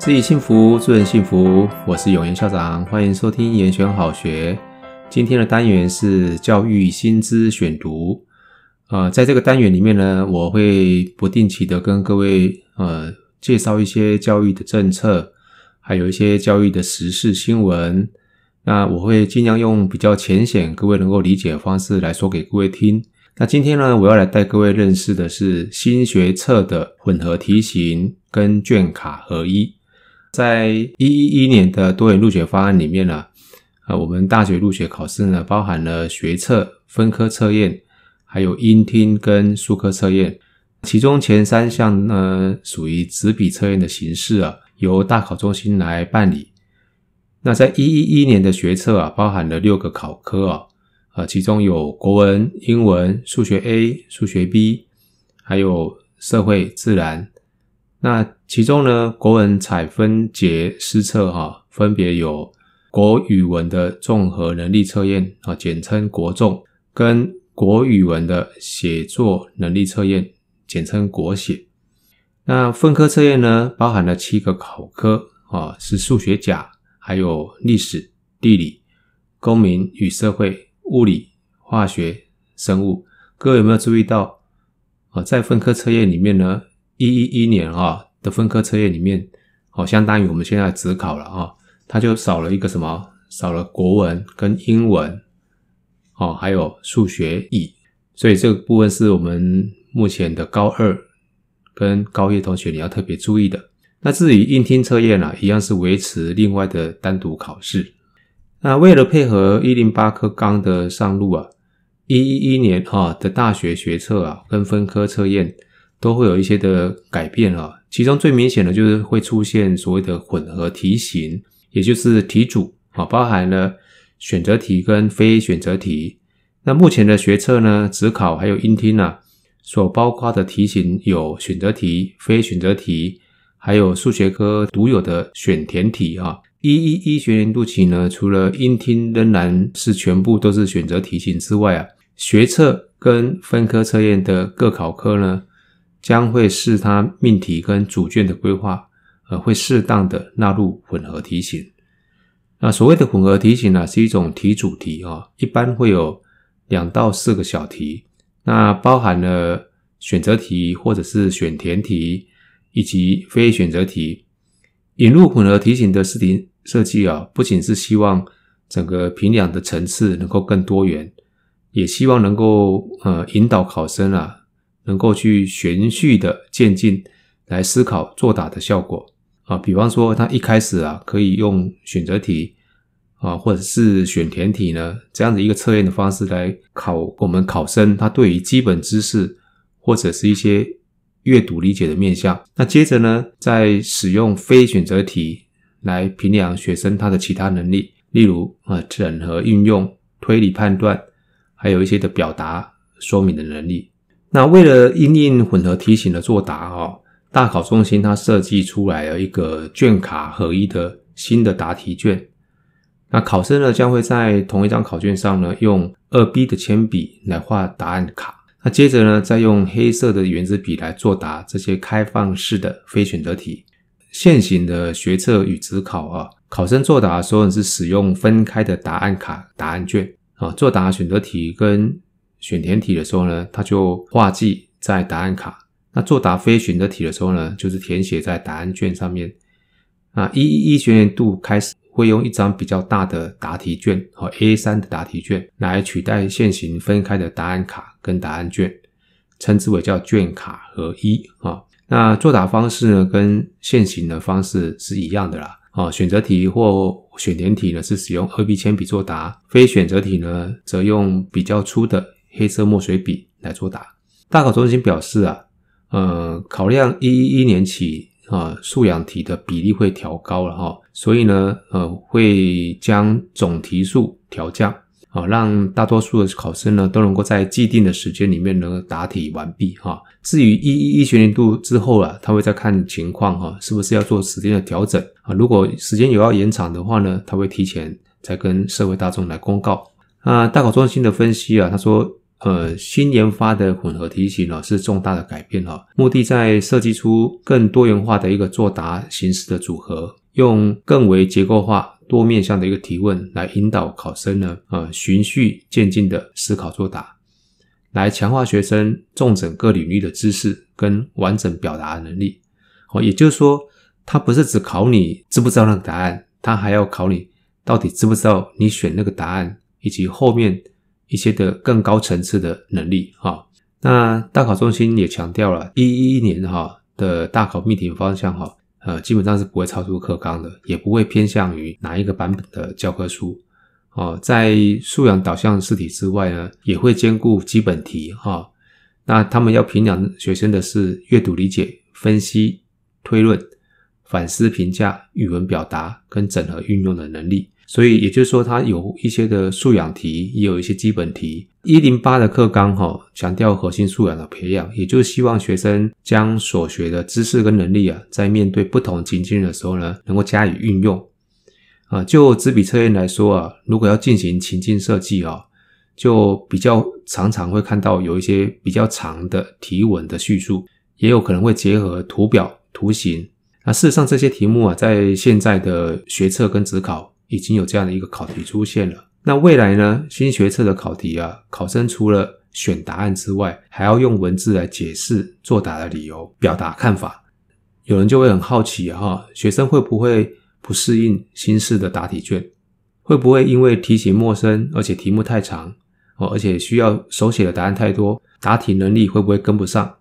自己幸福，助人幸福。我是永言校长，欢迎收听严选好学。今天的单元是教育新知选读。呃，在这个单元里面呢，我会不定期的跟各位呃介绍一些教育的政策，还有一些教育的时事新闻。那我会尽量用比较浅显、各位能够理解的方式来说给各位听。那今天呢，我要来带各位认识的是新学测的混合题型跟卷卡合一。在一一一年的多元入学方案里面呢，呃，我们大学入学考试呢，包含了学测、分科测验，还有英听跟数科测验。其中前三项呢，属于纸笔测验的形式啊，由大考中心来办理。那在一一一年的学测啊，包含了六个考科啊，呃，其中有国文、英文、数学 A、数学 B，还有社会、自然。那其中呢，国文采分节施测哈，分别有国语文的综合能力测验啊，简称国综，跟国语文的写作能力测验，简称国写。那分科测验呢，包含了七个考科啊，是数学甲。还有历史、地理、公民与社会、物理、化学、生物，各位有没有注意到啊？在分科测验里面呢，一一一年啊的分科测验里面，哦，相当于我们现在只考了啊，它就少了一个什么？少了国文跟英文，哦，还有数学乙，所以这个部分是我们目前的高二跟高一同学你要特别注意的。那至于应听测验啊，一样是维持另外的单独考试。那为了配合一零八课纲的上路啊，一一一年啊的大学学测啊跟分科测验都会有一些的改变啊。其中最明显的就是会出现所谓的混合题型，也就是题组啊包含了选择题跟非选择题。那目前的学测呢，指考还有英听啊，所包括的题型有选择题、非选择题。还有数学科独有的选填题啊，一一一学年度起呢，除了英听仍然是全部都是选择题型之外啊，学测跟分科测验的各考科呢，将会视它命题跟主卷的规划，呃，会适当的纳入混合题型。那所谓的混合题型呢，是一种题主题啊，一般会有两到四个小题，那包含了选择题或者是选填题。以及非选择题引入混合题型的试题设计啊，不仅是希望整个评量的层次能够更多元，也希望能够呃引导考生啊，能够去循序的渐进来思考作答的效果啊。比方说，他一开始啊可以用选择题啊，或者是选填题呢，这样的一个测验的方式来考我们考生他对于基本知识或者是一些。阅读理解的面向，那接着呢，再使用非选择题来评量学生他的其他能力，例如啊，整合运用、推理判断，还有一些的表达说明的能力。那为了因应混合题型的作答哦，大考中心它设计出来了一个卷卡合一的新的答题卷。那考生呢，将会在同一张考卷上呢，用二 B 的铅笔来画答案卡。那接着呢，再用黑色的原子笔来作答这些开放式的非选择题。现行的学测与指考啊，考生作答的时候是使用分开的答案卡、答案卷啊。作答选择题跟选填题的时候呢，它就画记在答案卡。那作答非选择题的时候呢，就是填写在答案卷上面。啊，一一一学年度开始。会用一张比较大的答题卷和 A3 的答题卷来取代现行分开的答案卡跟答案卷，称之为叫卷卡合一啊。那作答方式呢，跟现行的方式是一样的啦。啊，选择题或选填题呢是使用二 B 铅笔作答，非选择题呢则用比较粗的黑色墨水笔来作答。大考中心表示啊，呃，考量一一一年起。啊，素养题的比例会调高了哈，所以呢，呃，会将总题数调降，啊，让大多数的考生呢都能够在既定的时间里面能够答题完毕哈。至于一一一学年度之后啊，他会再看情况哈，是不是要做时间的调整啊？如果时间有要延长的话呢，他会提前再跟社会大众来公告。啊，大考中心的分析啊，他说，呃，新研发的混合题型呢，是重大的改变哈，目的在设计出更多元化的一个作答形式的组合，用更为结构化、多面向的一个提问来引导考生呢，呃，循序渐进的思考作答，来强化学生重整各领域的知识跟完整表达能力。哦，也就是说，他不是只考你知不知道那个答案，他还要考你到底知不知道你选那个答案，以及后面一些的更高层次的能力哈。那大考中心也强调了，一一年哈的大考命题方向哈，呃，基本上是不会超出课纲的，也不会偏向于哪一个版本的教科书。哦，在素养导向试题之外呢，也会兼顾基本题哈。那他们要评量学生的是阅读理解、分析、推论、反思、评价、语文表达跟整合运用的能力，所以也就是说，它有一些的素养题，也有一些基本题。一零八的课纲哈，强调核心素养的培养，也就是希望学生将所学的知识跟能力啊，在面对不同情境的时候呢，能够加以运用。啊，就纸笔测验来说啊，如果要进行情境设计啊，就比较常常会看到有一些比较长的题文的叙述，也有可能会结合图表。图形，那事实上这些题目啊，在现在的学测跟指考已经有这样的一个考题出现了。那未来呢，新学测的考题啊，考生除了选答案之外，还要用文字来解释作答的理由，表达看法。有人就会很好奇哈，学生会不会不适应新式的答题卷？会不会因为题型陌生，而且题目太长哦，而且需要手写的答案太多，答题能力会不会跟不上？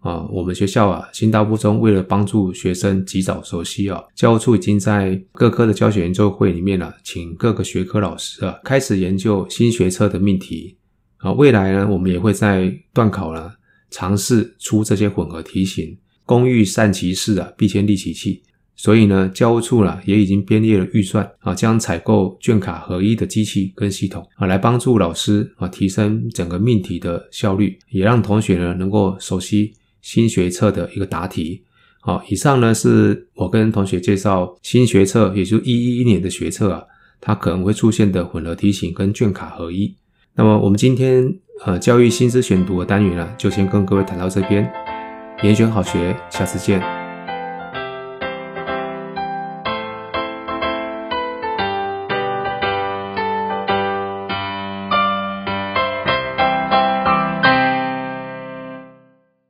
啊，我们学校啊，新大附中为了帮助学生及早熟悉啊，教务处已经在各科的教学研究会里面呢、请各个学科老师啊，开始研究新学测的命题啊。未来呢，我们也会在段考呢，尝试出这些混合题型。工欲善其事啊，必先利其器。所以呢，教务处呢，也已经编列了预算啊，将采购卷卡合一的机器跟系统啊，来帮助老师啊，提升整个命题的效率，也让同学呢，能够熟悉。新学测的一个答题，好，以上呢是我跟同学介绍新学测，也就一一年的学测啊，它可能会出现的混合题型跟卷卡合一。那么我们今天呃教育新知选读的单元呢，就先跟各位谈到这边，严选好学，下次见。